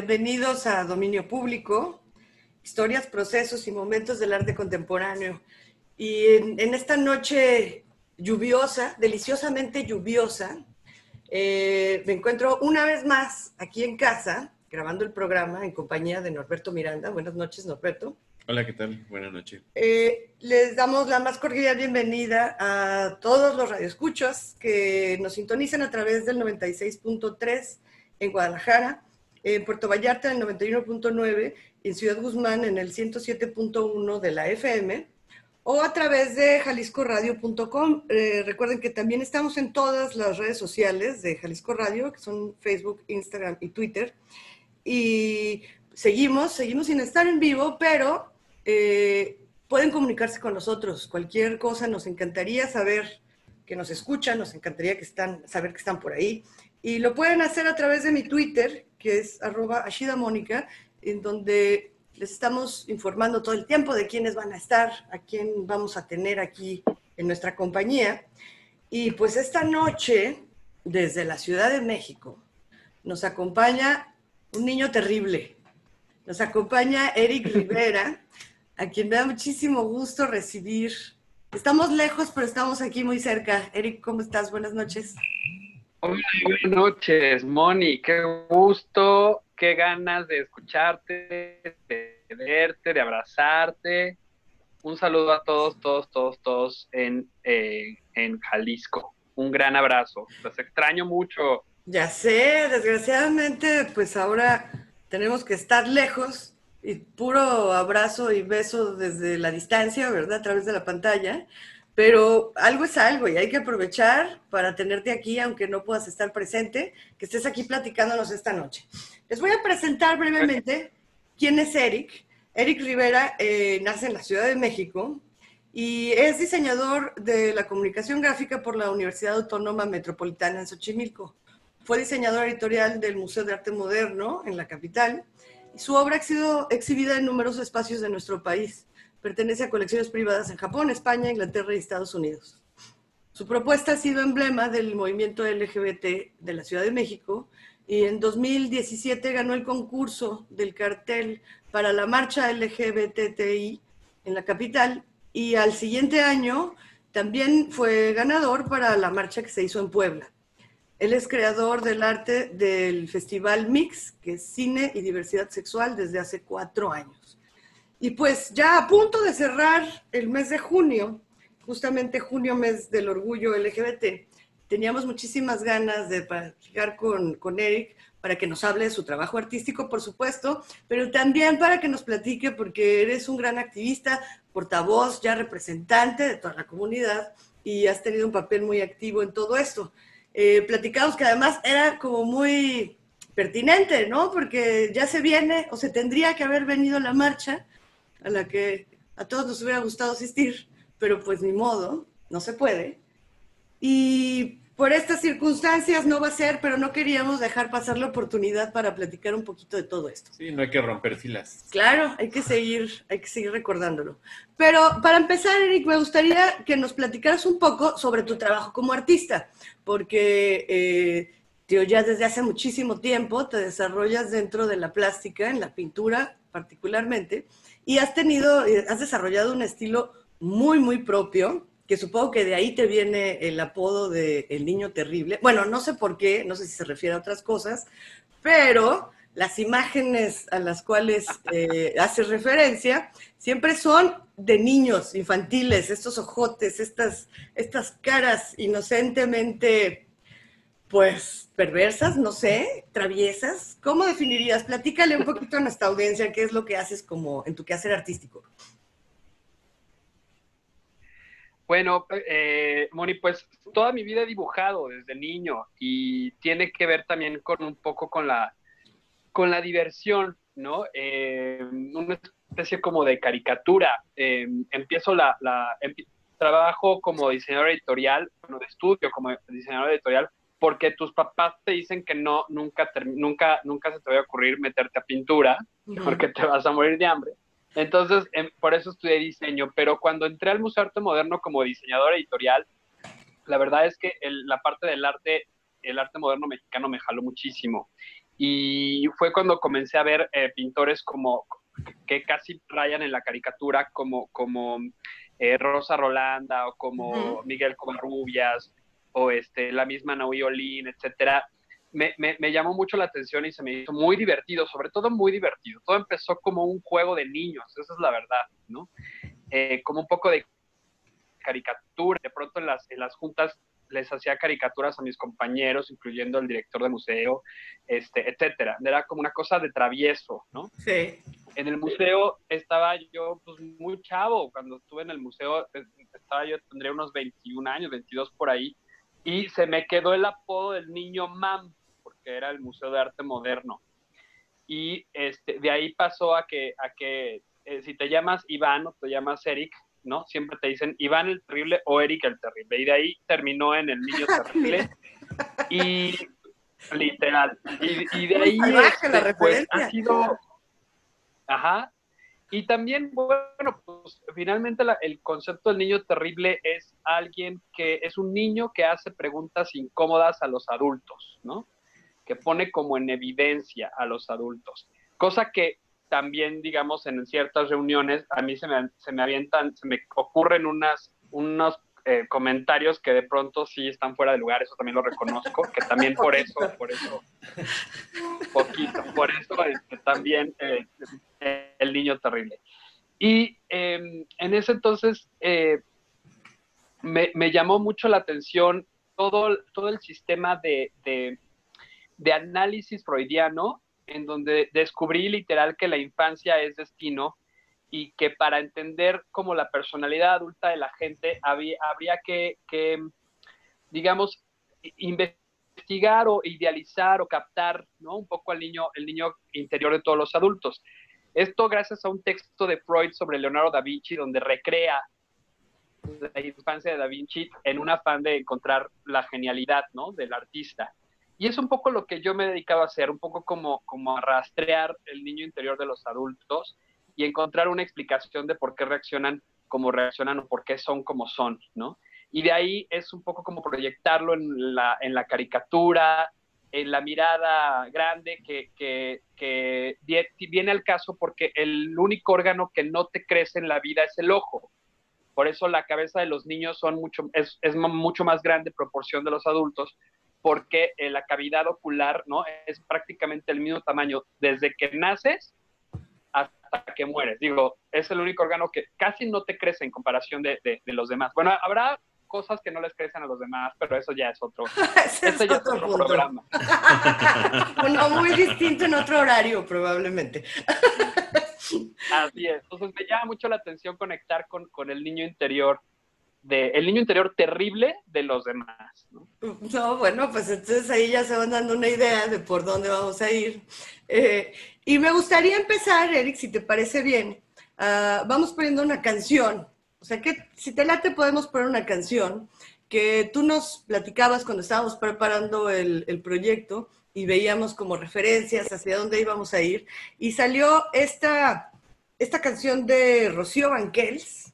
Bienvenidos a Dominio Público, historias, procesos y momentos del arte contemporáneo. Y en, esta noche lluviosa, deliciosamente lluviosa, eh, me encuentro una vez más aquí en casa, grabando el programa en compañía de Norberto Miranda. Buenas noches, Norberto. Hola, ¿qué tal? Buenas noches. Eh, les damos la más cordial bienvenida a todos los radioescuchas que nos sintonizan a través del 96.3 en Guadalajara, en Puerto Vallarta en el 91.9, en Ciudad Guzmán en el 107.1 de la FM o a través de jaliscoradio.com. Eh, recuerden que también estamos en todas las redes sociales de Jalisco Radio, que son Facebook, Instagram y Twitter. Y seguimos, seguimos sin estar en vivo, pero eh, pueden comunicarse con nosotros. Cualquier cosa nos encantaría saber que nos escuchan, nos encantaría que están, saber que están por ahí. Y lo pueden hacer a través de mi Twitter, que es arroba Mónica, en donde les estamos informando todo el tiempo de quiénes van a estar, a quién vamos a tener aquí en nuestra compañía. Y pues esta noche, desde la Ciudad de México, nos acompaña un niño terrible. Nos acompaña Eric Rivera, a quien me da muchísimo gusto recibir. Estamos lejos, pero estamos aquí muy cerca. Eric, ¿cómo estás? Buenas noches. Hola, buenas noches, Moni. Qué gusto, qué ganas de escucharte, de verte, de abrazarte. Un saludo a todos, todos, todos, todos en, eh, en Jalisco. Un gran abrazo. Los extraño mucho. Ya sé, desgraciadamente, pues ahora tenemos que estar lejos y puro abrazo y beso desde la distancia, ¿verdad? A través de la pantalla. Pero algo es algo y hay que aprovechar para tenerte aquí, aunque no puedas estar presente, que estés aquí platicándonos esta noche. Les voy a presentar brevemente quién es Eric. Eric Rivera eh, nace en la Ciudad de México y es diseñador de la comunicación gráfica por la Universidad Autónoma Metropolitana en Xochimilco. Fue diseñador editorial del Museo de Arte Moderno en la capital su obra ha sido exhibida en numerosos espacios de nuestro país. Pertenece a colecciones privadas en Japón, España, Inglaterra y Estados Unidos. Su propuesta ha sido emblema del movimiento LGBT de la Ciudad de México y en 2017 ganó el concurso del cartel para la marcha LGBTI en la capital y al siguiente año también fue ganador para la marcha que se hizo en Puebla. Él es creador del arte del Festival Mix, que es cine y diversidad sexual desde hace cuatro años. Y pues ya a punto de cerrar el mes de junio, justamente junio, mes del orgullo LGBT, teníamos muchísimas ganas de platicar con, con Eric para que nos hable de su trabajo artístico, por supuesto, pero también para que nos platique, porque eres un gran activista, portavoz, ya representante de toda la comunidad y has tenido un papel muy activo en todo esto eh, platicamos que además era como muy pertinente, ¿no? Porque ya se viene o se tendría que haber venido la marcha a la que a todos nos hubiera gustado asistir, pero pues ni modo, no se puede. Y por estas circunstancias no va a ser, pero no queríamos dejar pasar la oportunidad para platicar un poquito de todo esto. Sí, no hay que romper filas. Claro, hay que seguir, hay que seguir recordándolo. Pero para empezar, Eric, me gustaría que nos platicaras un poco sobre tu trabajo como artista, porque eh, ya desde hace muchísimo tiempo te desarrollas dentro de la plástica, en la pintura particularmente, y has tenido, eh, has desarrollado un estilo muy, muy propio, que supongo que de ahí te viene el apodo de El Niño Terrible. Bueno, no sé por qué, no sé si se refiere a otras cosas, pero las imágenes a las cuales eh, haces referencia siempre son de niños infantiles, estos ojotes, estas, estas caras inocentemente, pues, perversas, no sé, traviesas. ¿Cómo definirías? Platícale un poquito a nuestra audiencia qué es lo que haces como en tu quehacer artístico. Bueno, eh, Moni, pues toda mi vida he dibujado desde niño y tiene que ver también con un poco con la, con la diversión, ¿no? Eh, una especie como de caricatura. Eh, empiezo la, la trabajo como diseñador editorial, bueno, de estudio como diseñador editorial, porque tus papás te dicen que no, nunca, nunca, nunca se te va a ocurrir meterte a pintura, porque te vas a morir de hambre. Entonces, em, por eso estudié diseño, pero cuando entré al Museo de Arte Moderno como diseñador editorial, la verdad es que la parte del arte, el arte moderno mexicano me jaló muchísimo. Y fue cuando comencé a ver eh, pintores como que casi rayan en la caricatura, como, como eh, Rosa Rolanda o como Miguel Covarrubias o este, la misma Naui Olin, etcétera. Me, me, me, llamó mucho la atención y se me hizo muy divertido, sobre todo muy divertido. Todo empezó como un juego de niños, esa es la verdad, ¿no? Eh, como un poco de caricatura. De pronto en las, en las juntas les hacía caricaturas a mis compañeros, incluyendo el director de museo, este, etcétera. Era como una cosa de travieso, ¿no? Sí. En el museo estaba yo pues, muy chavo. Cuando estuve en el museo eh, estaba yo, tendría unos 21 años, 22 por ahí, y se me quedó el apodo del niño MAM, porque era el Museo de Arte Moderno. Y este, de ahí pasó a que, a que eh, si te llamas Iván o te llamas Eric, ¿no? Siempre te dicen Iván el Terrible o Eric el Terrible. Y de ahí terminó en el Niño Terrible. y literal. Y, de ahí este, pues, ha sido... Ajá. Y también, bueno, pues finalmente el concepto del niño terrible es alguien que es un niño que hace preguntas incómodas a los adultos, ¿no? Que pone como en evidencia a los adultos. Cosa que también, digamos, en ciertas reuniones, a mí se me, se me avientan, se me ocurren unas, unos eh, comentarios que de pronto sí están fuera de lugar, eso también lo reconozco, que también por eso, por eso, poquito, por eso este, también eh, el niño terrible. Y em, en ese entonces eh, me, me, llamó mucho la atención todo, todo el sistema de, de, de análisis freudiano en donde descubrí literal que la infancia es destino y que para entender como la personalidad adulta de la gente había, habría que, digamos, investigar o idealizar o captar ¿no? un poco al niño, el niño interior de todos los adultos. Esto gracias a un texto de Freud sobre Leonardo da Vinci, donde recrea la infancia de da Vinci en un afán de encontrar la genialidad ¿no? del artista. Y es un poco lo que yo me he dedicado a hacer, un poco como, como a rastrear el niño interior de los adultos y encontrar una explicación de por qué reaccionan como reaccionan o por qué son como son, ¿no? Y de ahí es un poco como proyectarlo en la, en la caricatura, en la mirada grande que, que, que, viene al caso porque el único órgano que no te crece en la vida es el ojo. Por eso la cabeza de los niños son mucho, es, es mucho más grande proporción de los adultos, porque eh, la cavidad ocular ¿no? es prácticamente el mismo tamaño desde que naces hasta que mueres. Digo, es el único órgano que casi no te crece en comparación de, de, los demás. Bueno, habrá cosas que no les crecen a los demás, pero eso ya es otro, es ya otro, otro programa. bueno, muy distinto en otro horario, probablemente. Así es. Entonces me llama mucho la atención conectar con, con el niño interior de el niño interior terrible de los demás. ¿no? bueno, pues entonces ahí ya se van dando una idea de por dónde vamos a ir. Eh, y me gustaría empezar, Eric, si te parece bien, uh, vamos poniendo una canción. O sea, que si te late podemos poner una canción que tú nos platicabas cuando estábamos preparando el, el proyecto y veíamos como referencias hacia dónde íbamos a ir. Y salió esta, esta canción de Rocío Banquels,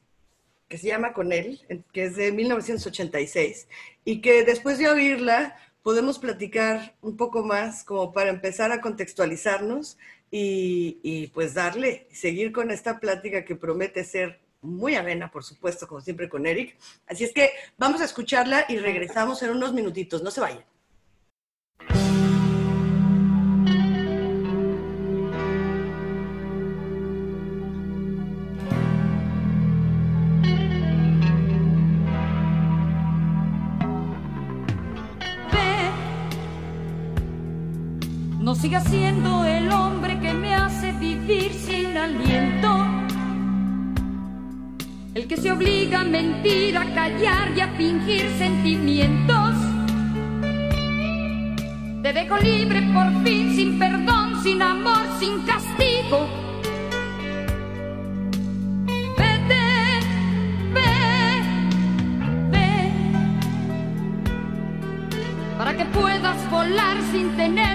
que se llama Con él, que es de 1986, y que después de oírla podemos platicar un poco más como para empezar a contextualizarnos y, y pues darle, seguir con esta plática que promete ser muy amena, por supuesto, como siempre con Eric. Así es que vamos a escucharla y regresamos en unos minutitos, no se vayan. Siga siendo el hombre que me hace vivir sin aliento. El que se obliga a mentir, a callar y a fingir sentimientos. Te dejo libre por fin, sin perdón, sin amor, sin castigo que puedas volar sin tener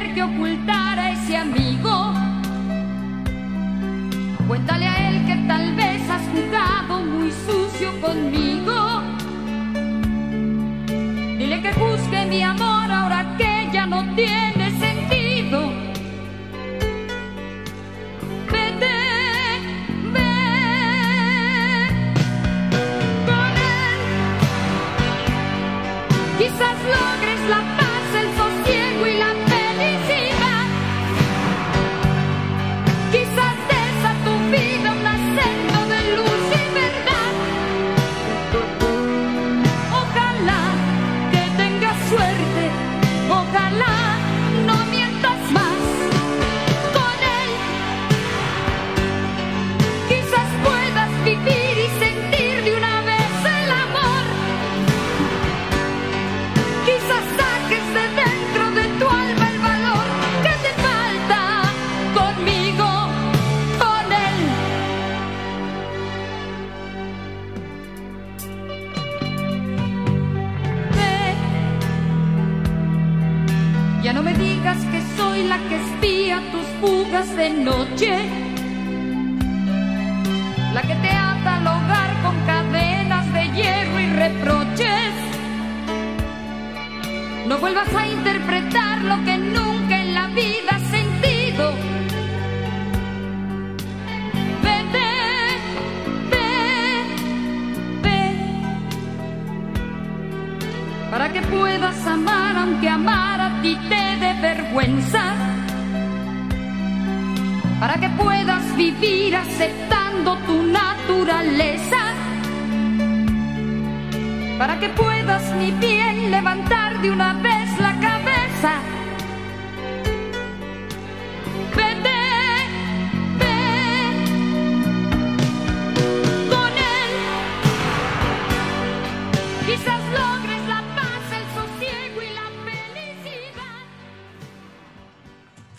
mi amor ahora que ya no tiene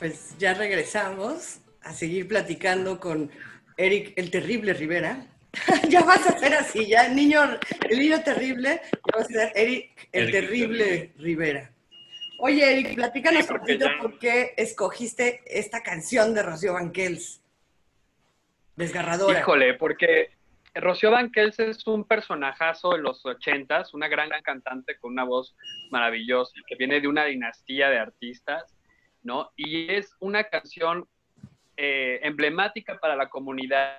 Pues ya regresamos a seguir platicando con Eric el Terrible Rivera. ya vas a ser así, ya el niño, el niño terrible, ya vas a ser Eric el Eric Terrible Terrible. Rivera. Oye, Eric, platícanos un poquito ya- por qué escogiste esta canción de Rocío Banquels. Desgarradora. Híjole, porque Rocío Banquels es un personajazo de los ochentas, una gran, gran cantante con una voz maravillosa, que viene de una dinastía de artistas, ¿no? Y es una canción eh, emblemática para la comunidad.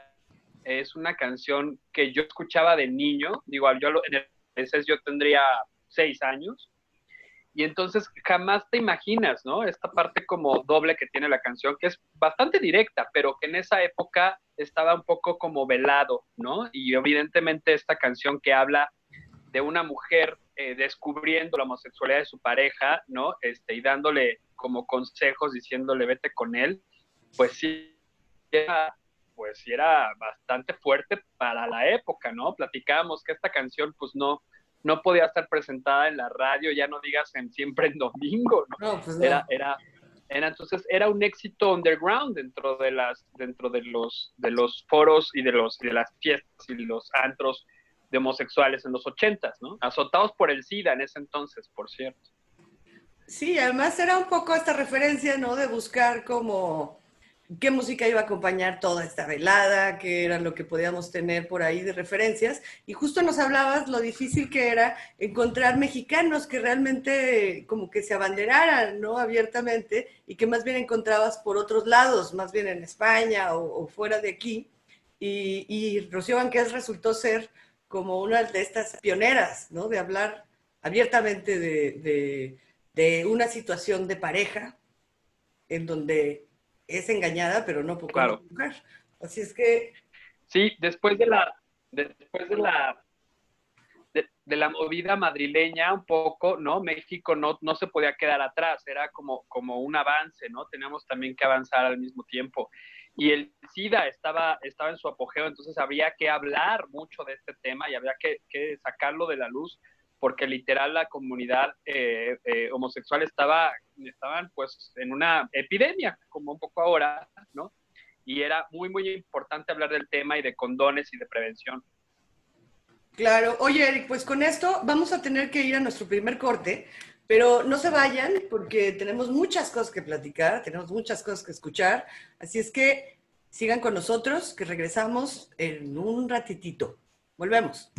Es una canción que yo escuchaba de niño, digo, yo en el CES yo tendría seis años, y entonces jamás te imaginas, ¿no? Esta parte como doble que tiene la canción, que es bastante directa, pero que en esa época estaba un poco como velado, ¿no? Y evidentemente esta canción que habla de una mujer eh, descubriendo la homosexualidad de su pareja, ¿no? Este, y dándole como consejos, diciéndole vete con él, pues sí, era, pues sí era bastante fuerte para la época, ¿no? Platicábamos que esta canción pues no, no podía estar presentada en la radio, ya no digas en siempre en domingo, ¿no? No, pues no. Era, era, era entonces era un éxito underground dentro de las, dentro de los, de los foros y de los, de las fiestas y los antros de homosexuales en los ochentas, ¿no? Azotados por el SIDA en ese entonces, por cierto. Sí, además era un poco esta referencia, ¿no? De buscar como qué música iba a acompañar toda esta velada, qué era lo que podíamos tener por ahí de referencias. Y justo nos hablabas lo difícil que era encontrar mexicanos que realmente como que se abanderaran, ¿no? Abiertamente y que más bien encontrabas por otros lados, más bien en España o, fuera de aquí. Y, Rocío Banquels resultó ser como una de estas pioneras, ¿no? De hablar abiertamente de, de, de una situación de pareja en donde es engañada, pero no por Claro. mujer. Así es que, Sí, después de la, después de la, de, de la movida madrileña un poco, ¿no? México no, no se podía quedar atrás, era como, como un avance, ¿no? Teníamos también que avanzar al mismo tiempo. Y el SIDA estaba, estaba en su apogeo, entonces habría que hablar mucho de este tema y habría que, que sacarlo de la luz, porque literal la comunidad eh, eh, homosexual estaba, estaban pues en una epidemia, como un poco ahora, ¿no? y era muy, muy importante hablar del tema y de condones y de prevención. claro. Oye, Eric, pues con esto vamos a tener que ir a nuestro primer corte, pero no se vayan porque tenemos muchas cosas que platicar, tenemos muchas cosas que escuchar. Así es que sigan con nosotros, que regresamos en un ratitito. Volvemos.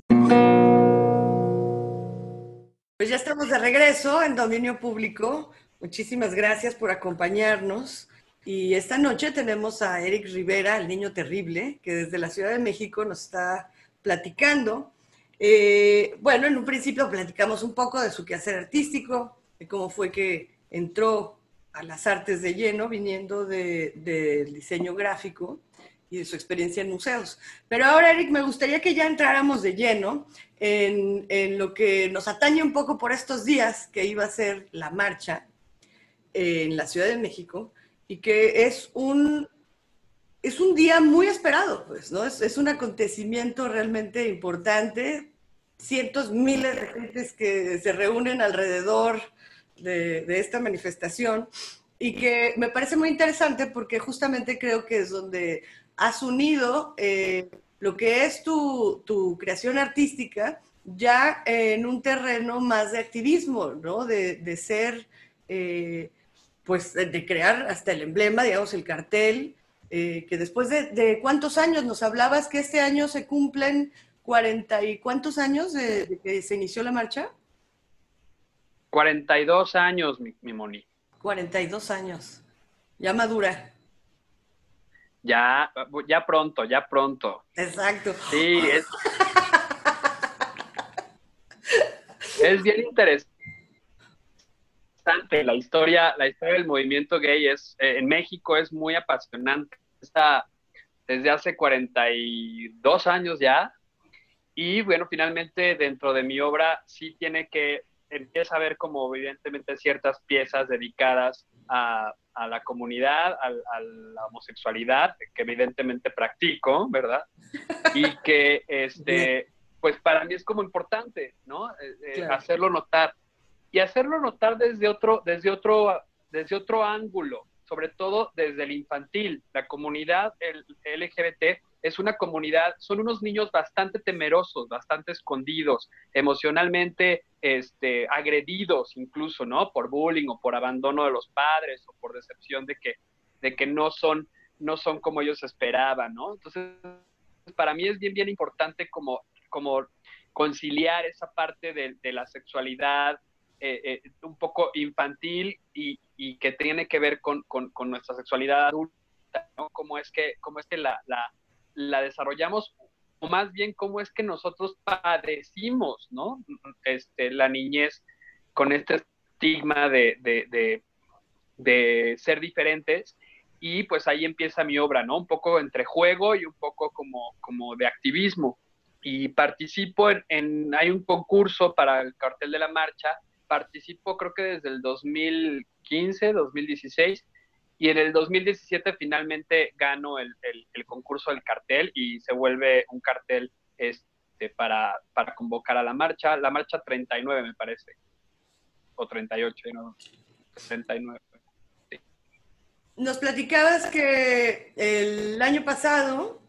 Pues ya estamos de regreso en dominio público. Muchísimas gracias por acompañarnos. Y esta noche tenemos a Eric Rivera, el niño terrible, que desde la Ciudad de México nos está platicando. Eh, bueno, en un principio platicamos un poco de su quehacer artístico, de cómo fue que entró a las artes de lleno, viniendo del de, diseño gráfico y de su experiencia en museos. Pero ahora, Eric, me gustaría que ya entráramos de lleno en, en lo que nos atañe un poco por estos días, que iba a ser la marcha en la Ciudad de México, y que es un, es un día muy esperado, pues, ¿no? Es, es un acontecimiento realmente importante, cientos, miles de gentes que se reúnen alrededor de, de, esta manifestación y que me parece muy interesante porque justamente creo que es donde has unido eh, lo que es tu, tu, creación artística ya en un terreno más de activismo, ¿no? De, de ser... Eh, pues de crear hasta el emblema, digamos, el cartel, eh, que después de, de, cuántos años nos hablabas que este año se cumplen 40 y cuántos años de, de que se inició la marcha? 42 años, mi, mi Moni. 42 años. Ya madura. Ya, ya pronto, ya pronto. Exacto. Sí, es, es bien interesante. La historia, la historia del movimiento gay es, eh, en México es muy apasionante. Está desde hace 42 años ya. Y bueno, finalmente dentro de mi obra sí tiene que, empieza a ver como evidentemente ciertas piezas dedicadas a, a la comunidad, a, a, la homosexualidad, que evidentemente practico, ¿verdad? Y que, este, pues para mí es como importante, ¿no? Eh, eh, claro. Hacerlo notar. Y hacerlo notar desde otro, desde otro, desde otro ángulo, sobre todo desde el infantil. La comunidad el LGBT es una comunidad, son unos niños bastante temerosos, bastante escondidos, emocionalmente este, agredidos incluso, ¿no? Por bullying o por abandono de los padres o por decepción de que, de que no, son, no son como ellos esperaban, ¿no? Entonces, para mí es bien, bien importante como, como conciliar esa parte de, de la sexualidad eh, eh, un poco infantil y, y, que tiene que ver con, con, con nuestra sexualidad adulta, ¿no? Cómo es que, cómo es que la, la la desarrollamos o más bien cómo es que nosotros padecimos, ¿no? Este, la niñez con este estigma de, de, de, de, ser diferentes y pues ahí empieza mi obra, ¿no? Un poco entre juego y un poco como, como de activismo. Y participo en, en, hay un concurso para el cartel de la marcha, participo creo que desde el 2015, 2016, y en el 2017 finalmente gano el, el, concurso del cartel y se vuelve un cartel este, para, para convocar a la marcha, la marcha 39 me parece, o 38, no, 69. Sí. Nos platicabas que el año pasado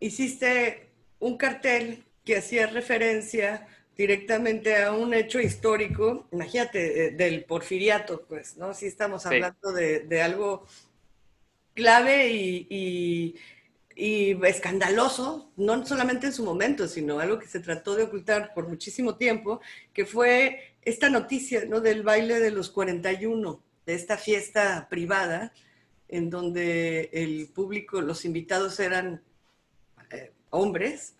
hiciste un cartel que hacía referencia directamente a un hecho histórico, imagínate, del porfiriato, pues, ¿no? Sí estamos hablando sí. de, de, algo clave y, y, y, escandaloso, no solamente en su momento, sino algo que se trató de ocultar por muchísimo tiempo, que fue esta noticia, ¿no? Del baile de los 41, de esta fiesta privada, en donde el público, los invitados eran eh, hombres,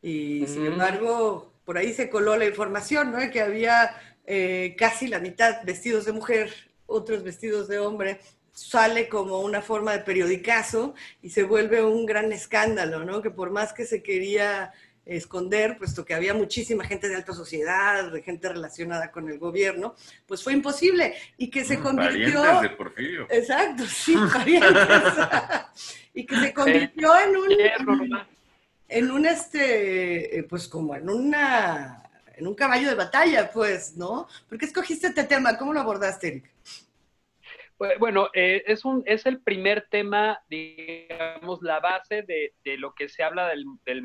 y mm. sin embargo por ahí se coló la información, ¿no? Que había eh, casi la mitad vestidos de mujer, otros vestidos de hombre. Sale como una forma de periodicazo y se vuelve un gran escándalo, ¿no? Que por más que se quería esconder, puesto que había muchísima gente de alta sociedad, de gente relacionada con el gobierno, pues fue imposible y que se convirtió... Parientes de Porfirio. Exacto, sí, parientes. y que se convirtió en un en un este, pues como en una, en un caballo de batalla, pues, ¿no? ¿Por qué escogiste este tema? ¿Cómo lo abordaste, Eric? Bueno, eh, es, un, es el primer tema, digamos, la base de, de lo que se habla de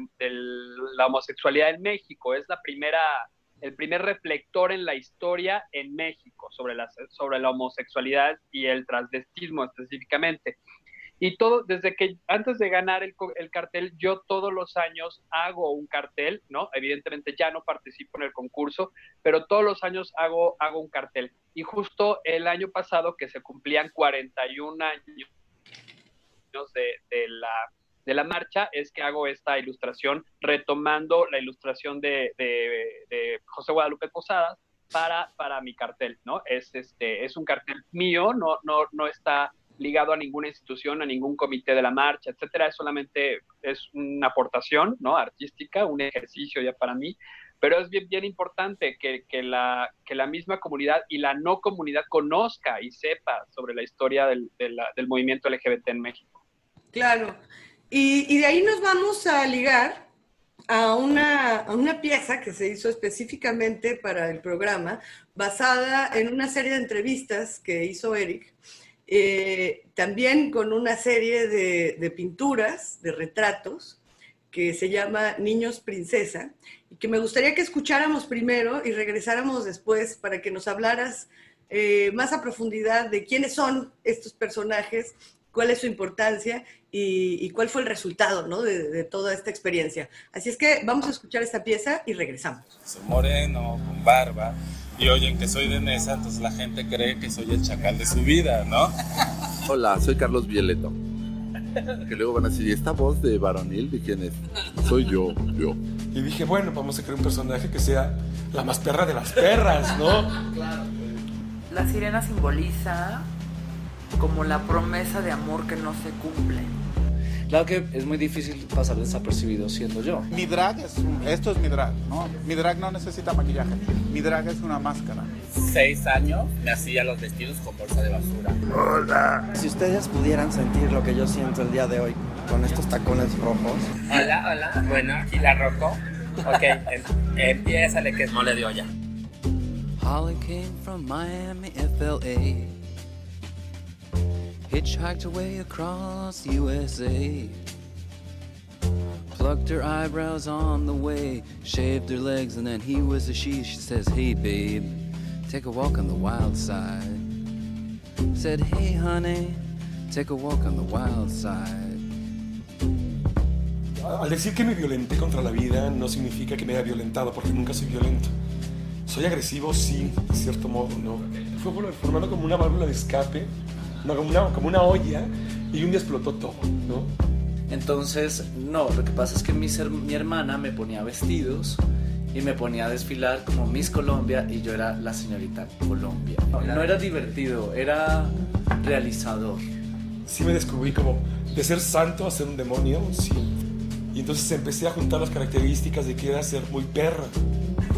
la homosexualidad en México. Es la primera, el primer reflector en la historia en México sobre la, sobre la homosexualidad y el transvestismo específicamente. Y todo, desde que antes de ganar el, el, cartel, yo todos los años hago un cartel, ¿no? Evidentemente ya no participo en el concurso, pero todos los años hago, hago un cartel. Y justo el año pasado, que se cumplían 41 años de, de la, de la marcha, es que hago esta ilustración, retomando la ilustración de, de, de José Guadalupe Posadas para, para mi cartel, ¿no? Es, este, es un cartel mío, no, no, no está ligado a ninguna institución, a ningún comité de la marcha, etcétera, es solamente es una aportación, ¿no? Artística, un ejercicio ya para mí, pero es bien, bien importante que, que, la, que la misma comunidad y la no comunidad conozca y sepa sobre la historia del, de la, del movimiento LGBT en México. Claro, y, y, de ahí nos vamos a ligar a una, a una pieza que se hizo específicamente para el programa, basada en una serie de entrevistas que hizo Eric, eh, también con una serie de, de, pinturas, de retratos, que se llama Niños Princesa, y que me gustaría que escucháramos primero y regresáramos después para que nos hablaras eh, más a profundidad de quiénes son estos personajes, cuál es su importancia y, cuál fue el resultado ¿no? de, de, toda esta experiencia. Así es que vamos a escuchar esta pieza y regresamos. Moreno, con barba, y oyen que soy de Nesa, entonces la gente cree que soy el chacal de su vida, ¿no? Hola, soy Carlos Vieleto. Que luego van a decir, ¿y esta voz de varonil de quién es? Soy yo, yo. Y dije, bueno, vamos a crear un personaje que sea la más perra de las perras, ¿no? Claro. La sirena simboliza como la promesa de amor que no se cumple. Claro que es muy difícil pasar desapercibido siendo yo. Mi drag es, esto es mi drag, ¿no? Mi drag no necesita maquillaje, mi drag es una máscara. Seis años me hacía los vestidos con bolsa de basura. Hola. Si ustedes pudieran sentir lo que yo siento el día de hoy con estos tacones rojos. Hola, hola. Bueno, aquí la roco. Ok, empieza que es mole de olla. Holly came from Miami, FLA. Hitchhiked away across USA. Plucked her eyebrows on the way, shaved her legs, and then he was a she. She says, Hey, babe, take a walk on the wild side. Said, Hey, honey, take a walk on the wild side. Al decir que me violenté contra la vida no significa que me haya violentado, porque nunca soy violento. Soy agresivo, sí, de cierto modo, ¿no? Fue formando como una válvula de escape como, una, como una olla y un día explotó todo, ¿no? Entonces, no, lo que pasa es que mi, mi hermana me ponía vestidos y me ponía a desfilar como Miss Colombia y yo era la señorita Colombia. No, no era divertido, era realizador. Sí me descubrí como de ser santo a ser un demonio, sí. Y entonces empecé a juntar las características de que era ser muy perra.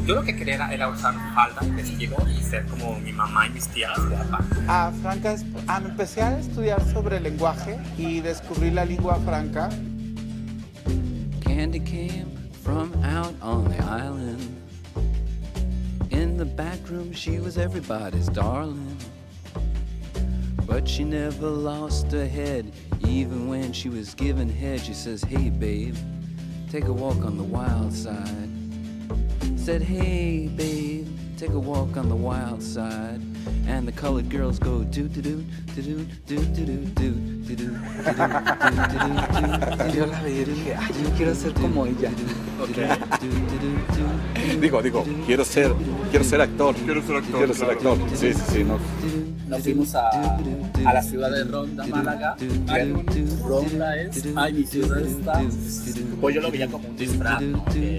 Yo lo que quería era, usar falda y vestido y ser como mi mamá y mis tías guapa. Ah, Franca, ah, empecé a estudiar sobre lenguaje y descubrí la lengua franca. Candy came from out on the island. In the back room, she was everybody's darling. But she never lost her head, even when she was given head. She says, Hey, babe, take a walk on the wild side. Said, Hey, babe, take a walk on the wild side. And the colored girls go do do do do do do do do do do do Yo la veía y dije, ay, yo quiero ser como ella. Digo, digo, quiero ser, quiero ser actor. Quiero ser actor. Quiero ser actor. Sí, sí, sí, no. Nos fuimos a, a la ciudad de Ronda, Málaga. Ronda es, ay, mi ciudad está. Pues yo lo veía como un disfraz.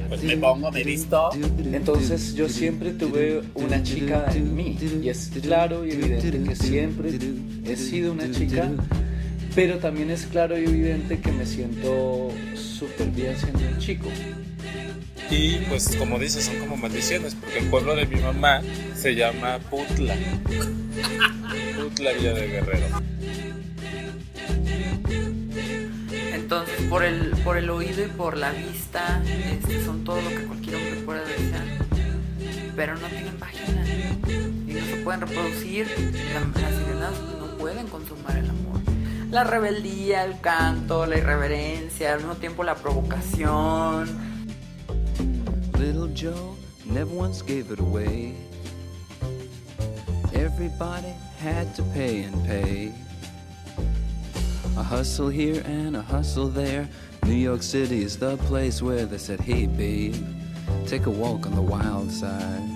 Pues me pongo, me visto. Entonces yo siempre tuve una chica en mí. Y es claro y evidente que siempre he sido una chica pero también es claro y evidente que me siento súper bien siendo un chico. Y pues como dices, son como maldiciones, porque el pueblo de mi mamá se llama Putla. Putla Villa de Guerrero. Entonces, por el, por el oído y por la vista, este, son todo lo que cualquier hombre puede desear. Pero no tienen página y no se pueden reproducir. Las sirenas no pueden consumar el amor la rebeldía, el canto, la irreverencia, al mismo tiempo la provocación. Joe never once gave it away. Everybody had to pay and pay. A hustle here and a hustle there. New York City is the place where they said, Hey, babe, take a walk on the wild side.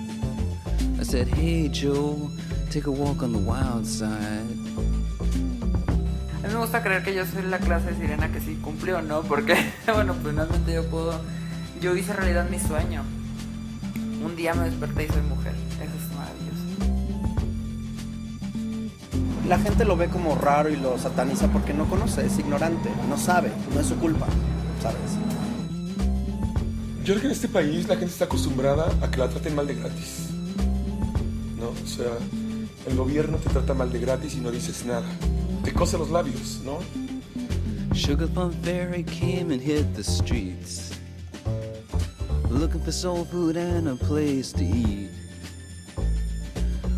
I said, Hey, Joe, take a walk on the wild side. A mí me gusta creer que yo soy la clase de sirena que sí cumplió, ¿no? Porque, bueno, finalmente yo puedo. Yo hice realidad mi sueño. Un día me desperté y soy mujer. Eso es maravilloso. La gente lo ve como raro y lo sataniza porque no conoce, es ignorante, no sabe, no es su culpa, ¿sabes? Yo creo que en este país la gente está acostumbrada a que la traten mal de gratis. ¿No? O sea, el gobierno te trata mal de gratis y no dices nada. te cose los labios, ¿no? Sugar Plum Fairy came and hit the streets Looking for soul food and a place to eat.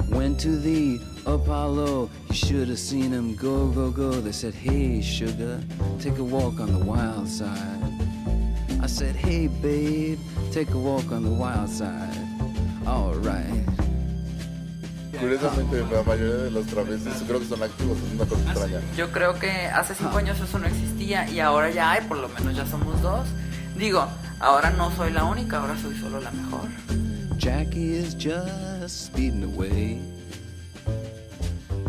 Went to the Apollo, you should have seen him go, go, go. They said, hey sugar, take a walk on the wild side. I said, hey babe, take a walk on the wild side. Alright Curiosamente, la mayoría de los travestis creo que son activos, es una cosa ah, extraña. Yo creo que hace cinco años eso no existía y ahora ya hay, por lo menos ya somos dos. Digo, ahora no soy la única, ahora soy solo la mejor. Jackie is just speeding away.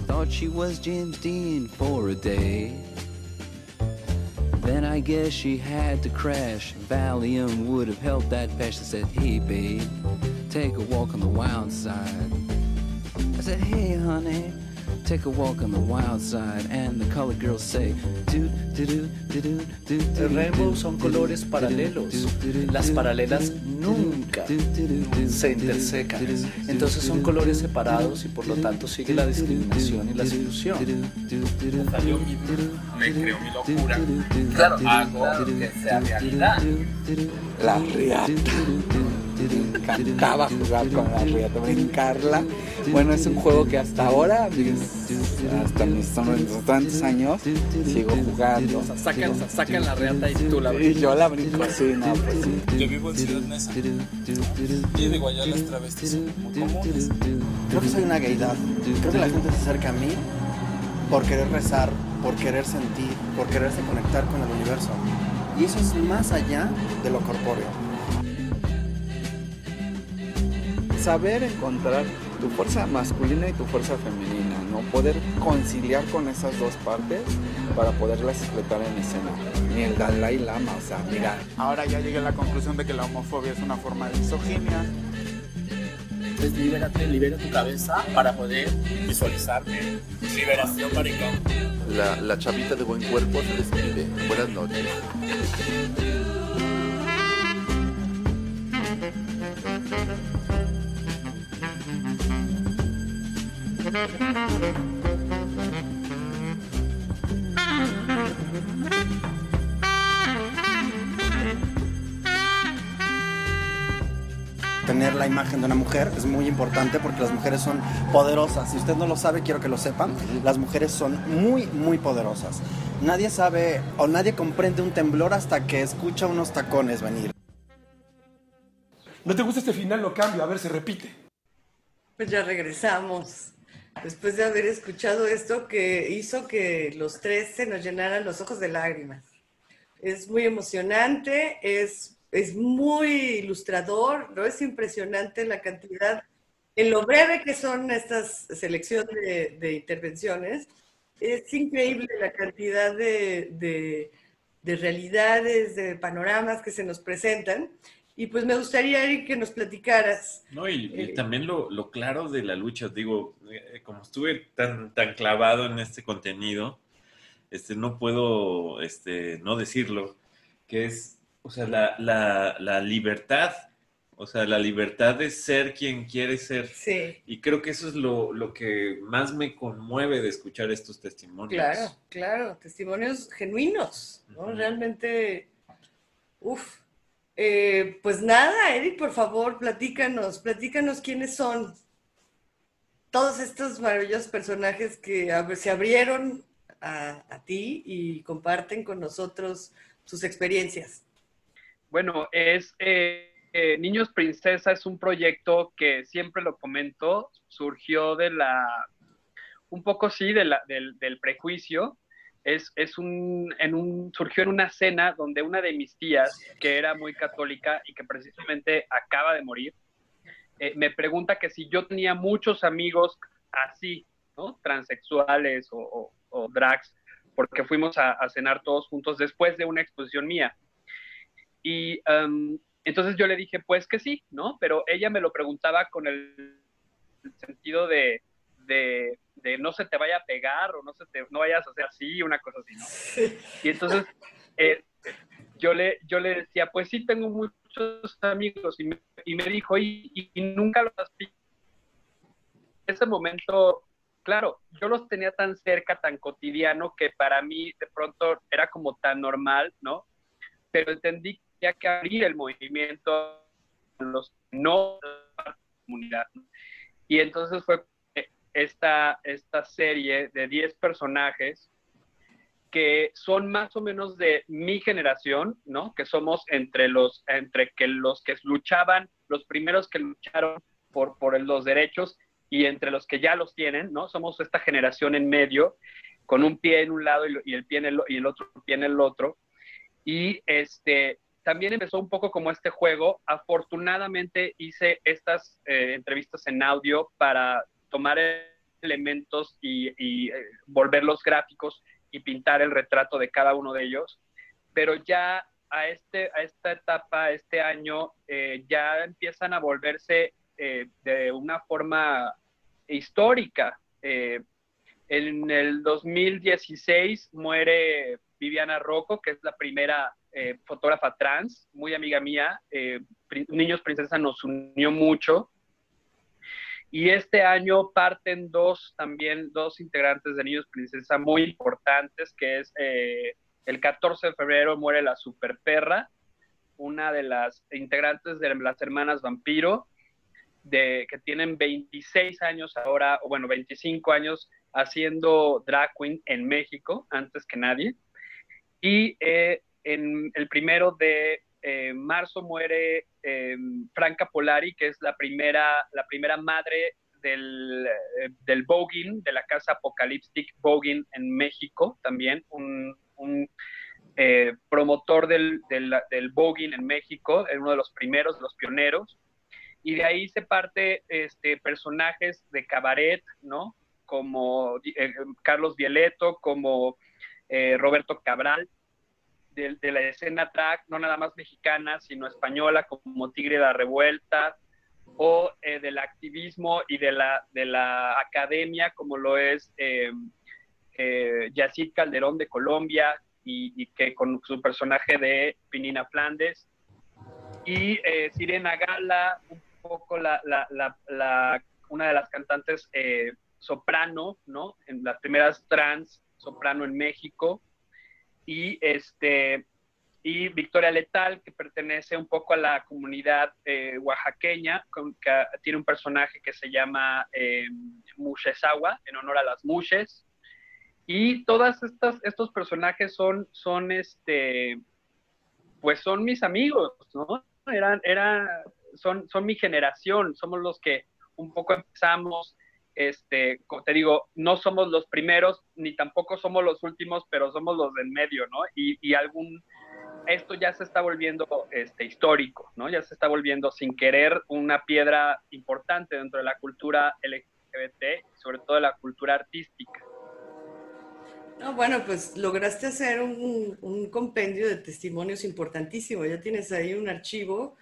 Thought she was James Dean for a day. Then I guess she had to crash. Valium would have helped that patch. I said, hey babe, take a walk on the wild side. I said, hey honey, take a walk on the wild side. And the colored girls say, do do do do do do do. El rainbow son colores paralelos. Las paralelas nunca se intersecan. Entonces son colores separados y por lo tanto sigue la discriminación y la exclusión. Salió mi, me creó mi locura. Claro, hago que sea realidad. La riata. Me encantaba jugar con la riata, brincarla. Bueno, es un juego que hasta ahora, hasta mis tantos años, sigo jugando. O sea, sacan, sacan la reata y tú la Y yo la brinco así, no, pues sí. Yo vivo en Ciudad Neza. Y digo, allá las travestis son muy comunes. Creo que soy una gaydad. Creo que la gente se acerca a mí por querer rezar, por querer sentir, por quererse conectar con el universo. Y eso es más allá de lo corpóreo. Saber encontrar tu fuerza masculina y tu fuerza femenina, ¿no? Poder conciliar con esas dos partes para poderlas explotar en escena. Ni el Dalai Lama, o sea, mira, Ahora ya llegué a la conclusión de que la homofobia es una forma de misoginia. Entonces, libérate, libera tu cabeza para poder visualizarme. Liberación, maricón. La, la chavita de buen cuerpo se despide. Buenas noches. Tener la imagen de una mujer es muy importante porque las mujeres son poderosas. Si usted no lo sabe, quiero que lo sepan. Las mujeres son muy, muy poderosas. Nadie sabe o nadie comprende un temblor hasta que escucha unos tacones venir. ¿No te gusta este final? Lo cambio, a ver, se repite. Pues ya regresamos. Después de haber escuchado esto que hizo que los tres se nos llenaran los ojos de lágrimas. Es muy emocionante, es, es muy ilustrador, ¿no? Es impresionante la cantidad, en lo breve que son estas selección de, de intervenciones, es increíble la cantidad de, de, de realidades, de panoramas que se nos presentan. Y pues me gustaría, Eric, que nos platicaras. No, y, y Eh, también lo, lo claro de la lucha, digo, eh, como estuve tan, tan clavado en este contenido, este, no puedo este, no decirlo, que es, o sea, la, la, la libertad, o sea, la libertad de ser quien quiere ser. Sí. Y creo que eso es lo, lo que más me conmueve de escuchar estos testimonios. Claro, claro, testimonios genuinos, ¿no? Realmente, uff. Pues nada, Eric, por favor, platícanos, platícanos quiénes son todos estos maravillosos personajes que se abrieron a, a ti y comparten con nosotros sus experiencias. Bueno, es eh, eh, Niños Princesa es un proyecto que siempre lo comento, surgió de la, un poco sí, de la- del, del prejuicio. Es, es un, en un, surgió en una cena donde una de mis tías, que era muy católica y que precisamente acaba de morir, eh, me pregunta que si yo tenía muchos amigos así, ¿no? Transexuales o, o- drags, porque fuimos a, cenar todos juntos después de una exposición mía. Y em, entonces yo le dije, pues que sí, ¿no? Pero ella me lo preguntaba con el sentido de, de, de no se te vaya a pegar o no, se te, no vayas a hacer así, una cosa así, ¿no? Y entonces eh, yo, le, yo le decía, pues sí, tengo muchos amigos. Y me, y me dijo, y, y- y nunca los has visto. En ese momento, claro, yo los tenía tan cerca, tan cotidiano, que para mí de pronto era como tan normal, ¿no? Pero entendí que había que abrir el movimiento a los no de la comunidad. Y entonces fue esta, esta serie de 10 personajes que son más o menos de mi generación, ¿no? Que somos entre los, entre que los que luchaban, los primeros que lucharon por, por los derechos y entre los que ya los tienen, ¿no? Somos esta generación en medio, con un pie en un lado y, el pie en el, y el otro pie en el otro. Y este, también empezó un poco como este juego. Afortunadamente hice estas eh, entrevistas en audio para tomar elementos y, y, eh, volverlos gráficos y pintar el retrato de cada uno de ellos. Pero ya a, este, a esta etapa, este año, eh, ya empiezan a volverse eh, de una forma histórica. Eh, en el 2016 muere Viviana Rocco, que es la primera eh, fotógrafa trans, muy amiga mía. Niños Princesa nos unió mucho. Y este año parten dos, también dos integrantes de Niños Princesa muy importantes, que es eh, el 14 de febrero muere la Super Perra, una de las integrantes de las hermanas Vampiro, de, que tienen 26 años ahora, o bueno, 25 años haciendo drag queen en México, antes que nadie. Y eh, en el primero de eh, marzo muere eh, Franca Polari, que es la primera, la primera madre del, eh, del voguing, de la casa Apocalyptic Voguing en México, también un, un, eh, promotor del, del, voguing en México, uno de los primeros, de los pioneros. Y de ahí se parte este, personajes de cabaret, ¿no? Como Carlos Violeto, como Roberto Cabral, de, la escena drag, no nada más mexicana, sino española, como Tigre de la Revuelta, o eh, del activismo y de la, de la academia, como lo es eh, eh, Yacid Calderón de Colombia, y, y, que con su personaje de Pinina Flandes, y eh, Sirena Gala, un poco la, la, la, una de las cantantes soprano, ¿no? En las primeras trans soprano en México, y este y Victoria Letal, que pertenece un poco a la comunidad eh, oaxaqueña, que tiene un personaje que se llama eh, en honor a las mushes. Y todos estos personajes son, son, este, pues son mis amigos, ¿no? Eran, son, son mi generación, somos los que un poco empezamos, este, te digo, no somos los primeros, ni tampoco somos los últimos, pero somos los del medio, ¿no? Y, y algún, esto ya se está volviendo este, histórico, ¿no? Ya se está volviendo sin querer una piedra importante dentro de la cultura LGBT, sobre todo de la cultura artística. No, bueno, pues lograste hacer un, un, compendio de testimonios importantísimo. Ya tienes ahí un archivo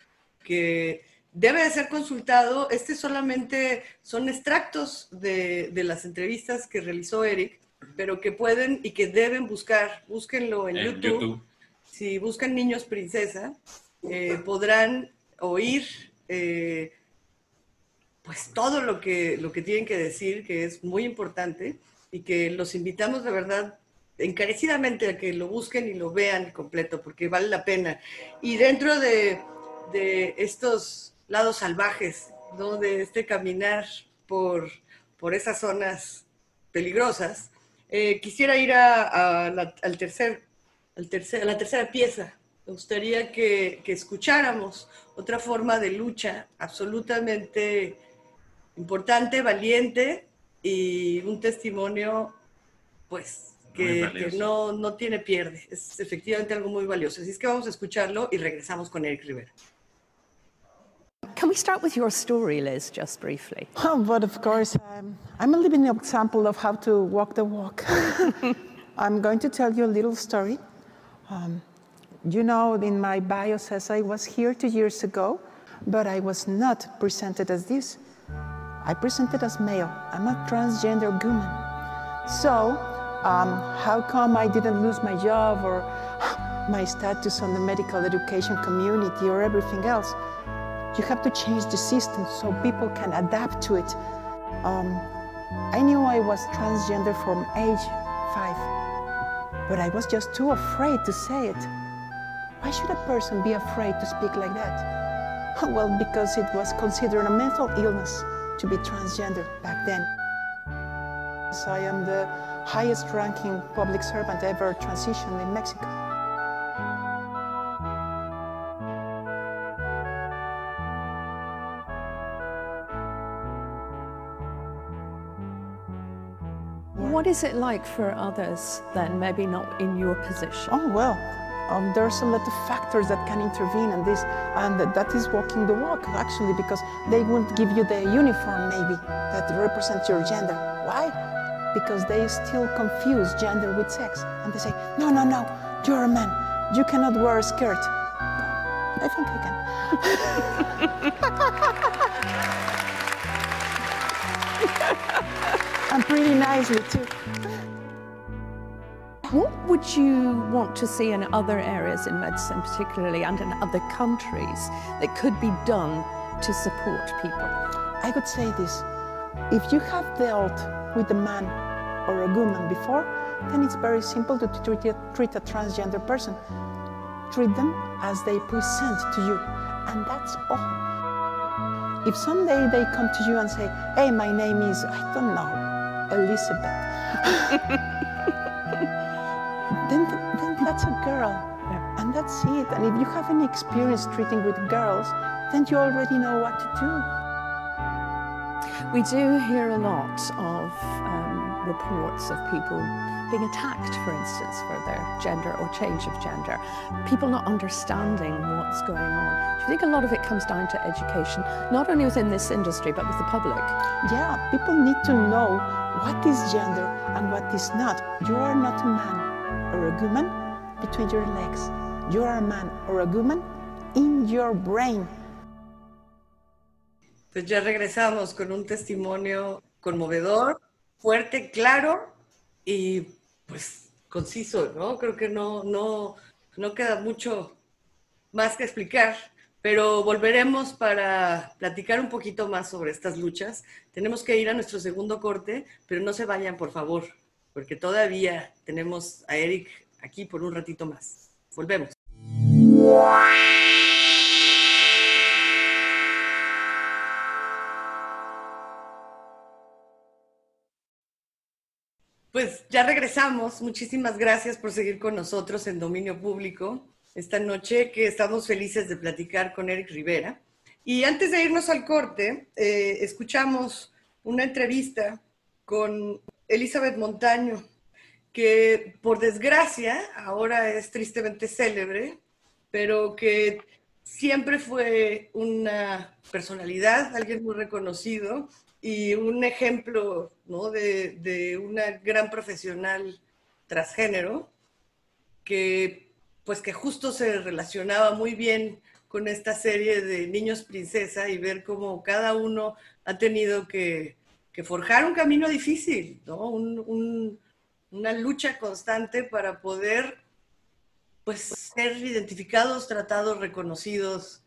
que debe de ser consultado. Este solamente son extractos de, de las entrevistas que realizó Eric, pero que pueden y que deben buscar. Búsquenlo en, en YouTube. YouTube. Si buscan Niños Princesa, eh, podrán oír eh, pues todo lo que, lo que tienen que decir, que es muy importante y que los invitamos de verdad encarecidamente a que lo busquen y lo vean completo, porque vale la pena. Y dentro de, de estos lados salvajes, ¿no? de este caminar por, por esas zonas peligrosas, eh, quisiera ir a, a la, al tercer, al tercer, a la tercera pieza. Me gustaría que, que escucháramos otra forma de lucha absolutamente importante, valiente, y un testimonio, pues, que, que, no, no tiene pierde. Es efectivamente algo muy valioso. Así es que vamos a escucharlo y regresamos con Eric Rivera. Can we start with your story, Liz, just briefly? Oh, but of course, um, I'm a living example of how to walk the walk. I'm going to tell you a little story. Um, you know, in my bio says I was here two years ago, but I was not presented as this. I presented as male. I'm a transgender woman. So, um, how come I didn't lose my job or my status on the medical education community or everything else? You have to change the system so people can adapt to it. Um, I knew I was transgender from age five, but I was just too afraid to say it. Why should a person be afraid to speak like that? Well, because it was considered a mental illness to be transgender back then. So I am the highest ranking public servant ever transitioned in Mexico. What is it like for others then, maybe not in your position? Oh, well, um, there's a lot of factors that can intervene in this, and that is walking the walk, actually, because they won't give you the uniform, maybe, that represents your gender. Why? Because they still confuse gender with sex. And they say, no, no, no, you're a man. You cannot wear a skirt. I think I can. and pretty nicely, too. What would you want to see in other areas in medicine, particularly, and in other countries, that could be done to support people? I would say this if you have dealt with a man or a woman before, then it's very simple to treat a, treat a transgender person. Treat them as they present to you, and that's all. If someday they come to you and say, Hey, my name is, I don't know, Elizabeth, then, then that's a girl, and that's it. And if you have any experience treating with girls, then you already know what to do. We do hear a lot of um, reports of people being attacked, for instance, for their gender or change of gender. People not understanding what's going on. Do you think a lot of it comes down to education, not only within this industry, but with the public? Yeah, people need to know what is gender and what is not. You are not a man or a woman between your legs. You are a man or a woman in your brain. Pues ya regresamos con un testimonio conmovedor, fuerte, claro y pues conciso, ¿no? Creo que no, no, no queda mucho más que explicar, pero volveremos para platicar un poquito más sobre estas luchas. Tenemos que ir a nuestro segundo corte, pero no se vayan, por favor, porque todavía tenemos a Eric aquí por un ratito más. Volvemos. Pues ya regresamos. Muchísimas gracias por seguir con nosotros en Dominio Público esta noche que estamos felices de platicar con Eric Rivera. Y antes de irnos al corte, eh, escuchamos una entrevista con Elizabeth Montaño, que por desgracia ahora es tristemente célebre, pero que siempre fue una personalidad, alguien muy reconocido y un ejemplo ¿no? de, de, una gran profesional transgénero que pues que justo se relacionaba muy bien con esta serie de niños princesa y ver cómo cada uno ha tenido que, forjar un camino difícil, ¿no? Un, un, una lucha constante para poder pues ser identificados, tratados, reconocidos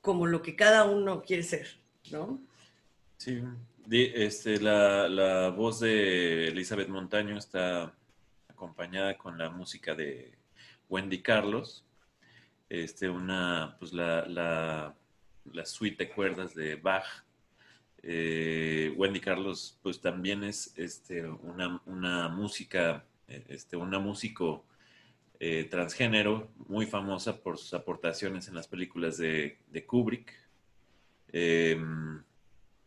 como lo que cada uno quiere ser, ¿no? Sí, este, la, la, voz de Elizabeth Montaño está acompañada con la música de Wendy Carlos, este, una, pues la, la, suite de cuerdas de Bach. Eh, Wendy Carlos, pues también es este, una, una música, este, una músico eh, transgénero muy famosa por sus aportaciones en las películas de, Kubrick. Eh,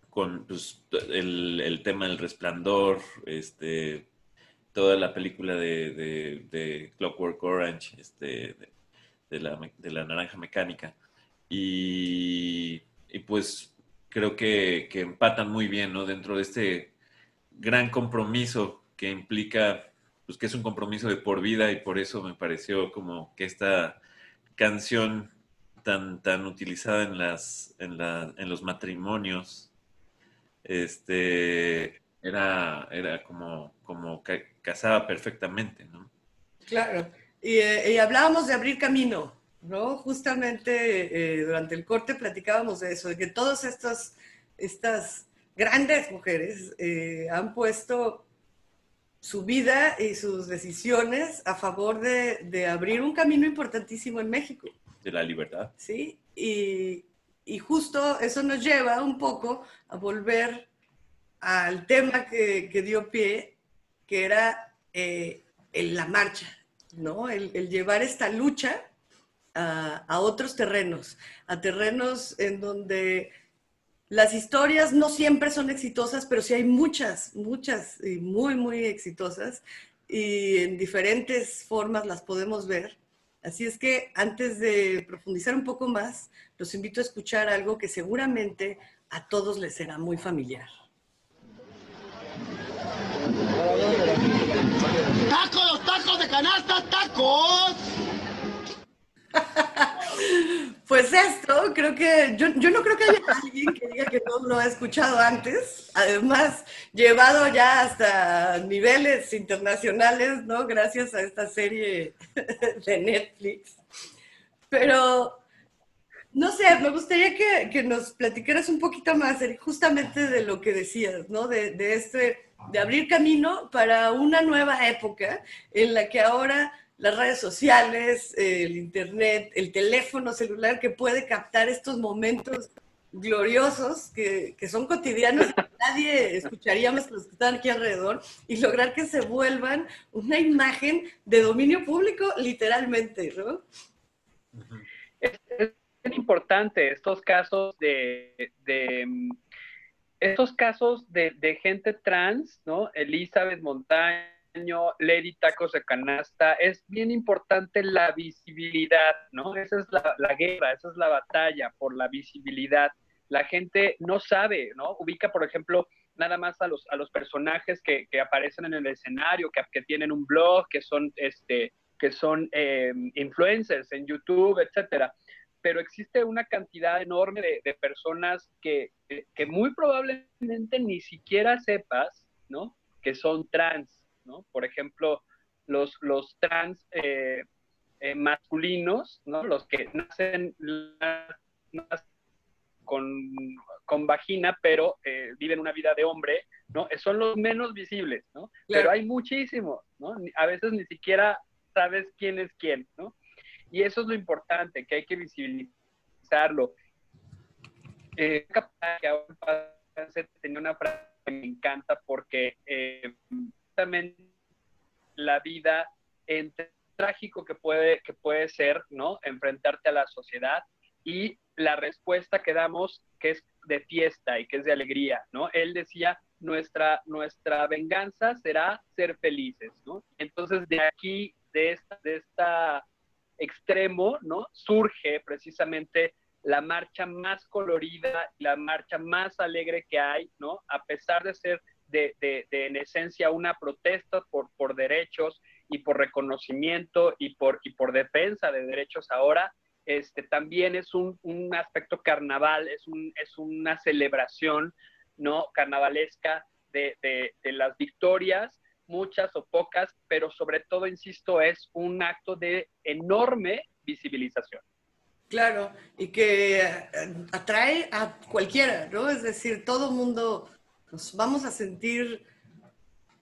con pues, el, el, tema del resplandor, este, toda la película de, Clockwork Orange, este, de, la, naranja mecánica. Y, y pues creo que, que, empatan muy bien ¿no? dentro de este gran compromiso que implica, pues que es un compromiso de por vida y por eso me pareció como que esta canción tan, tan utilizada en, las, en, la, en los matrimonios este, era, era como, como casaba perfectamente, ¿no? Claro, y, eh, y, hablábamos de abrir camino, ¿no? Justamente eh, durante el corte platicábamos de eso, de que todas estas, estas grandes mujeres eh, han puesto su vida y sus decisiones a favor de, de, abrir un camino importantísimo en México. De la libertad. Sí, y, y justo eso nos lleva un poco a volver al tema que, dio pie, que era eh, el, la marcha, ¿no? El, el llevar esta lucha a, a, otros terrenos, a terrenos en donde las historias no siempre son exitosas, pero sí hay muchas, muchas y muy, muy exitosas y en diferentes formas las podemos ver. Así es que antes de profundizar un poco más, los invito a escuchar algo que seguramente a todos les será muy familiar. ¡Tacos, los tacos de canasta, tacos! Pues esto, creo que yo, yo no creo que haya alguien que diga que no lo ha escuchado antes. Además, llevado ya hasta niveles internacionales, ¿no? Gracias a esta serie de Netflix. Pero, no sé, me gustaría que, que nos platicaras un poquito más justamente de lo que decías, ¿no? De, de este, de abrir camino para una nueva época en la que ahora las redes sociales, el internet, el teléfono celular que puede captar estos momentos gloriosos que, que son cotidianos que nadie escucharía más que los que están aquí alrededor y lograr que se vuelvan una imagen de dominio público literalmente, ¿no? Es importante estos casos de, mm, estos casos de, gente trans, ¿no? Elizabeth Montaño, Lady Tacos de Canasta, es bien importante la visibilidad, ¿no? Esa es la, la, guerra, esa es la batalla por la visibilidad. La gente no sabe, ¿no? Ubica, por ejemplo, nada más a los, a los personajes que, que aparecen en el escenario, que, que, tienen un blog, que son, este, que son eh, influencers en YouTube, etcétera. Pero existe una cantidad enorme de, de personas que, que muy probablemente ni siquiera sepas, ¿no? Que son trans, ¿no? Por ejemplo, los, los trans eh, eh, masculinos, ¿no? Los que nacen, nacen con, con, vagina, pero eh, viven una vida de hombre, ¿no? Son los menos visibles, ¿no? Claro. Pero hay muchísimos, ¿no? A veces ni siquiera sabes quién es quién, ¿no? Y eso es lo importante, que hay que visibilizarlo. Eh, tenía una frase que me encanta porque eh, la vida entre trágico que puede, que puede ser, ¿no? Enfrentarte a la sociedad y la respuesta que damos que es de fiesta y que es de alegría, ¿no? Él decía, nuestra, nuestra venganza será ser felices, ¿no? Entonces de aquí, de esta, de esta extremo, ¿no? Surge precisamente la marcha más colorida, la marcha más alegre que hay, ¿no? A pesar de ser de, en esencia una protesta por, por derechos y por reconocimiento y por, y por defensa de derechos ahora, este, también es un, un aspecto carnaval, es, un, es, una celebración ¿no? carnavalesca de, de, las victorias, muchas o pocas, pero sobre todo, insisto, es un acto de enorme visibilización. Claro, y que atrae a cualquiera, ¿no? Es decir, todo mundo nos vamos a sentir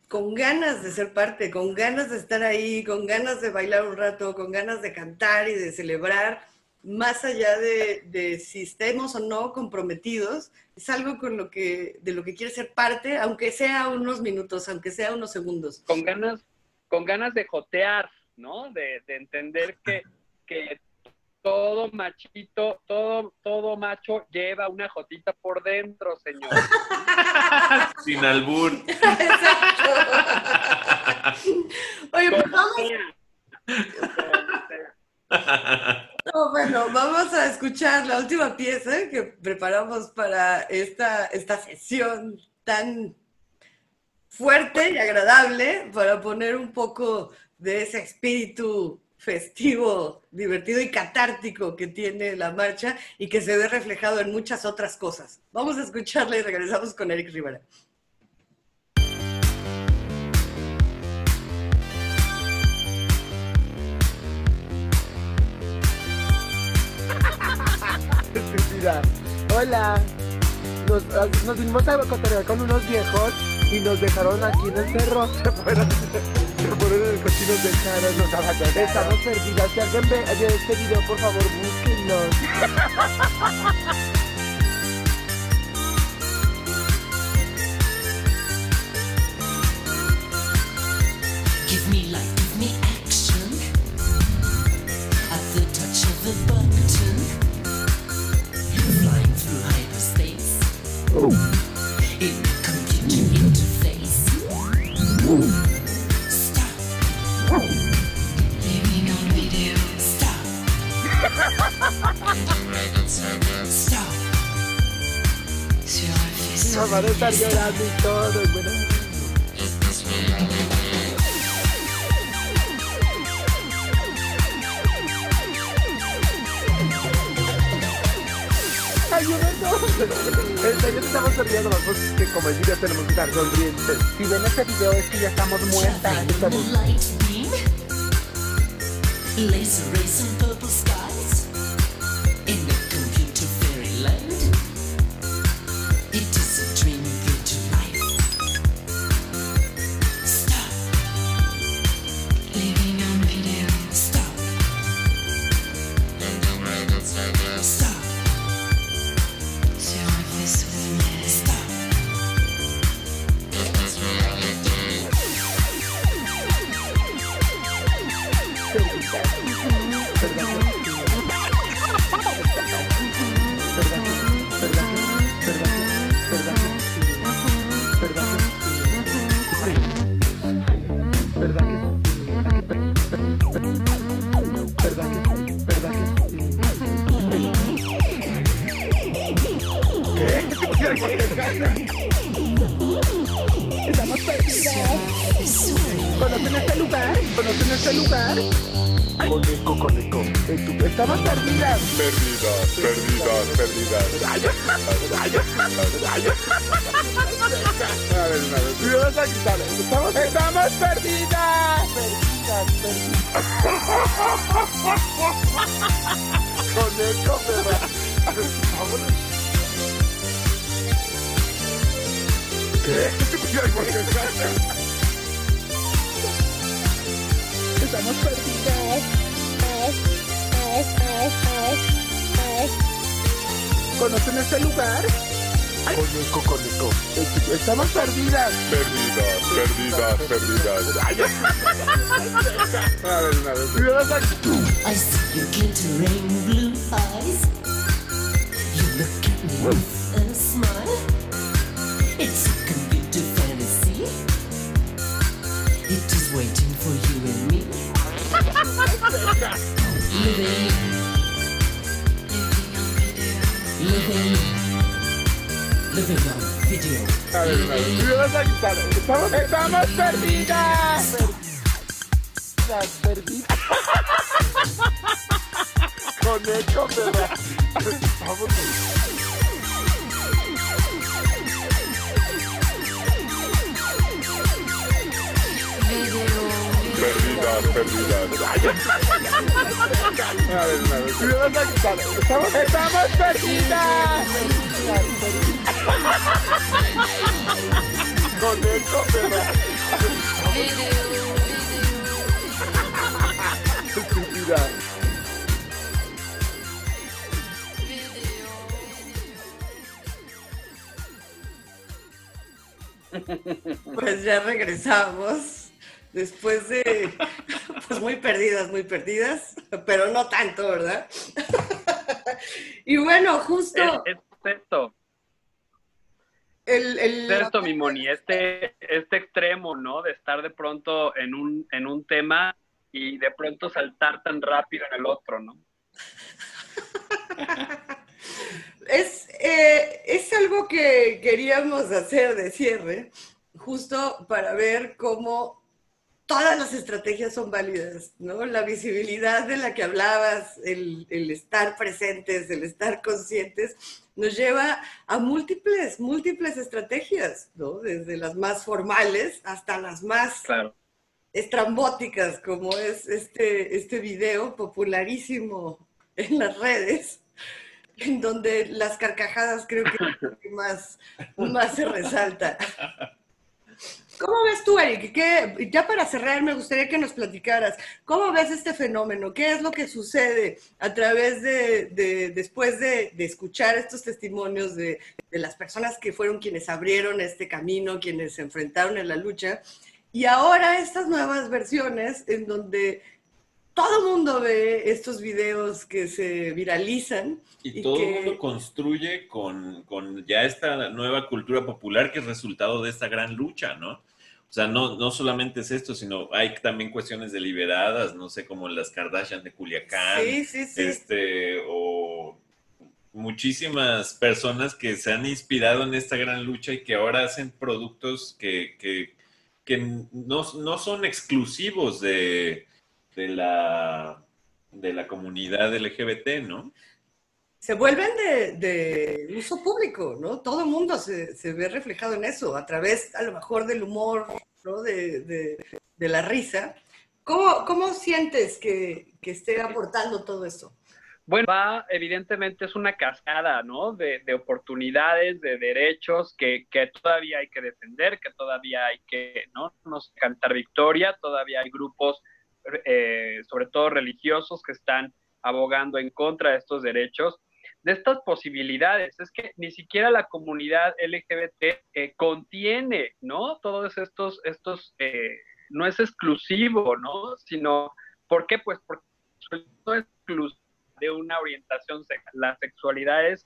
con ganas de ser parte, con ganas de estar ahí, con ganas de bailar un rato, con ganas de cantar y de celebrar, más allá de, de si estemos o no comprometidos, es algo con lo que, de lo que quiere ser parte, aunque sea unos minutos, aunque sea unos segundos. Con ganas, con ganas de jotear, ¿no? De, de entender que, que todo machito, todo, todo macho lleva una jotita por dentro, señor. Sin albur. Exacto. Oye, pues vamos. No, bueno, vamos a escuchar la última pieza que preparamos para esta, esta sesión tan fuerte y agradable para poner un poco de ese espíritu festivo, divertido y catártico que tiene la marcha y que se ve reflejado en muchas otras cosas. Vamos a escucharla y regresamos con Eric Rivera. Hola, nos, nos vinimos a cotorrear con unos viejos y nos dejaron aquí en el cerro. Se fueron, se fueron en el coche y nos dejaron, nos abandonaron. Estamos perdidas. Si alguien ve este video, por favor, búsquennos. Give me life, give me action. At the touch of a button, van estar llorando y todo. bueno. Ayúdenos. En serio estamos las voces que como el video tenemos que estar sonrientes. Si ven este video es que ya estamos muertas. Estamos... Estamos, estamos perdidas. Perdidas, perdidas. Coneco, perra. Vámonos. Perdidas, perdidas. A ver, una vez. Me vas a quitar. Estamos, estamos perdidas. Coneco, Pues ya regresamos. Después de, pues muy perdidas, muy perdidas, pero no tanto, ¿verdad? y bueno, justo el, el- es esto, mi Moni, este, este extremo, ¿no? De estar de pronto en un, en un tema y de pronto saltar tan rápido en el otro, ¿no? Es, eh, es algo que queríamos hacer de cierre, justo para ver cómo todas las estrategias son válidas, ¿no? La visibilidad de la que hablabas, el, el estar presentes, el estar conscientes, nos lleva a múltiples, múltiples estrategias, ¿no? Desde las más formales hasta las más estrambóticas, como es este, este video popularísimo en las redes, en donde las carcajadas creo que es lo que más, más se resalta. ¿Cómo ves tú, Eric? ¿Qué- ya para cerrar, me gustaría que nos platicaras, ¿cómo ves este fenómeno? ¿Qué es lo que sucede a través de, de- después de, de escuchar estos testimonios de, de las personas que fueron quienes abrieron este camino, quienes se enfrentaron en la lucha? Y ahora estas nuevas versiones en donde todo el mundo ve estos videos que se viralizan Y y todo el que- mundo construye con, con ya esta nueva cultura popular que es resultado de esta gran lucha, ¿no? O sea, no, no solamente es esto, sino hay también cuestiones deliberadas, no sé, como las Kardashian de Culiacán, Sí, sí, sí. este, o muchísimas personas que se han inspirado en esta gran lucha y que ahora hacen productos que, que, que no, no son exclusivos de, de la, de la comunidad LGBT, ¿no? Se vuelven de, uso público, ¿no? Todo el mundo se, ve reflejado en eso, a través a lo mejor del humor, ¿no? De, de- de la risa. ¿Cómo, cómo sientes que, que esté aportando todo esto? Bueno, evidentemente es una cascada, ¿no? De, de oportunidades, de derechos que, que todavía hay que defender, que todavía hay que, ¿no? No sé, cantar victoria, todavía hay grupos, eh, sobre todo religiosos, que están abogando en contra de estos derechos, de estas posibilidades. Es que ni siquiera la comunidad LGBT eh, contiene, ¿no? Todos estos, estos, eh, no es exclusivo, ¿no? Sino, ¿por qué? Pues porque no es exclusivo de una orientación sexual. La sexualidad es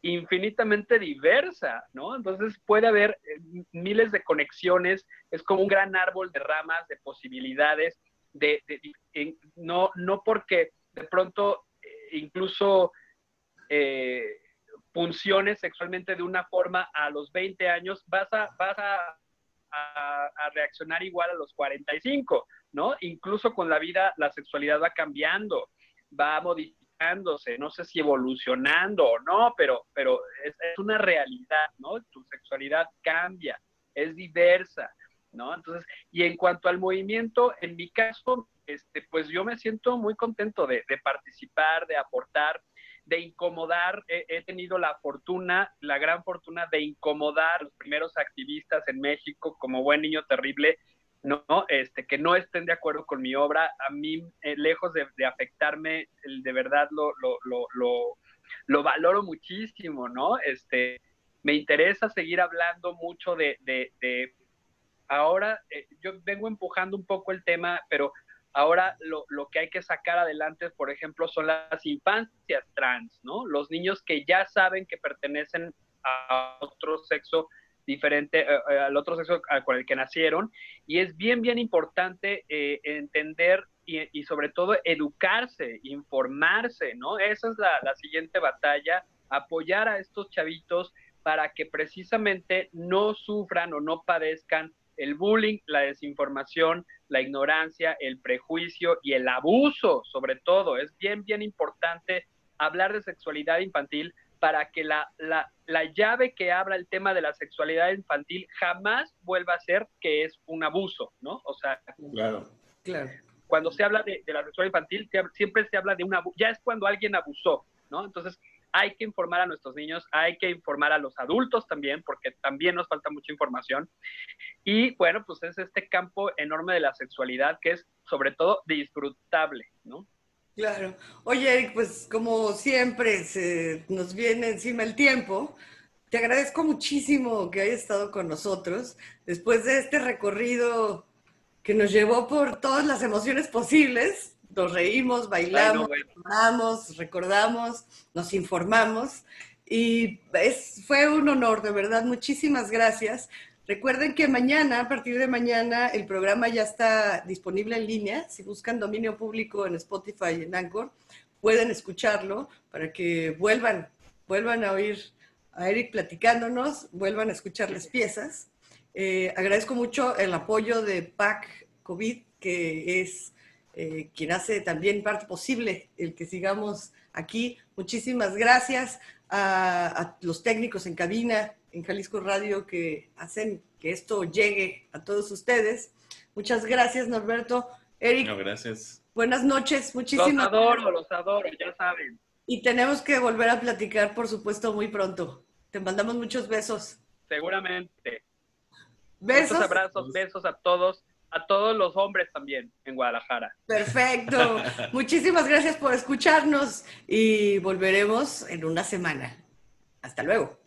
infinitamente diversa, ¿no? Entonces puede haber eh, miles de conexiones, es como un gran árbol de ramas, de posibilidades, de, no, no porque de pronto eh, incluso eh, funciones sexualmente de una forma a los 20 años, vas a, vas a, reaccionar igual a los 45, ¿no? Incluso con la vida la sexualidad va cambiando, va modificándose, no sé si evolucionando o no, pero, pero es, una realidad, ¿no? Tu sexualidad cambia, es diversa, ¿no? Entonces, y en cuanto al movimiento, en mi caso, este, pues yo me siento muy contento de participar, de aportar, de incomodar. He, tenido la fortuna, la gran fortuna de incomodar a los primeros activistas en México como buen niño terrible, ¿no? Este, que no estén de acuerdo con mi obra. A mí, eh, lejos de, afectarme, de verdad lo, lo, lo, lo, lo valoro muchísimo, ¿no? Este, me interesa seguir hablando mucho de, de, de ahora, eh, yo vengo empujando un poco el tema, pero ahora lo, lo que hay que sacar adelante, por ejemplo, son las infancias trans, ¿no? Los niños que ya saben que pertenecen a otro sexo diferente, eh, eh, al otro sexo con el que nacieron, y es bien, bien importante eh, entender y, y sobre todo educarse, informarse, ¿no? Esa es la, la siguiente batalla, apoyar a estos chavitos para que precisamente no sufran o no padezcan el bullying, la desinformación, la ignorancia, el prejuicio y el abuso, sobre todo. Es bien, bien importante hablar de sexualidad infantil para que la, la, la llave que abra el tema de la sexualidad infantil jamás vuelva a ser que es un abuso, ¿no? O sea, Claro. Claro. cuando se habla de, de la sexualidad infantil, siempre se habla de un abuso, ya es cuando alguien abusó, ¿no? Entonces, hay que informar a nuestros niños, hay que informar a los adultos también, porque también nos falta mucha información. Y bueno, pues es este campo enorme de la sexualidad que es sobre todo disfrutable, ¿no? Claro. Oye, Eric, pues como siempre se nos viene encima el tiempo, te agradezco muchísimo que hayas estado con nosotros después de este recorrido que nos llevó por todas las emociones posibles. Nos reímos, bailamos, bueno. lloramos, recordamos, nos informamos y es, fue un honor, de verdad. Muchísimas gracias. Recuerden que mañana, a partir de mañana, el programa ya está disponible en línea. Si buscan dominio público en Spotify y en Anchor, pueden escucharlo para que vuelvan, vuelvan a oír a Eric platicándonos, vuelvan a escuchar las piezas. Eh, agradezco mucho el apoyo de PAC COVID, que es eh, quien hace también parte posible el que sigamos aquí. Muchísimas gracias a, a los técnicos en cabina en Jalisco Radio que hacen que esto llegue a todos ustedes. Muchas gracias, Norberto. Eric, No, gracias. buenas noches. Los Muchísimas adoro, los adoro, ya saben. Y tenemos que volver a platicar, por supuesto, muy pronto. Te mandamos muchos besos. Seguramente. Besos. Muchos abrazos, besos a todos, a todos los hombres también en Guadalajara. Perfecto. Muchísimas gracias por escucharnos y volveremos en una semana. Hasta luego.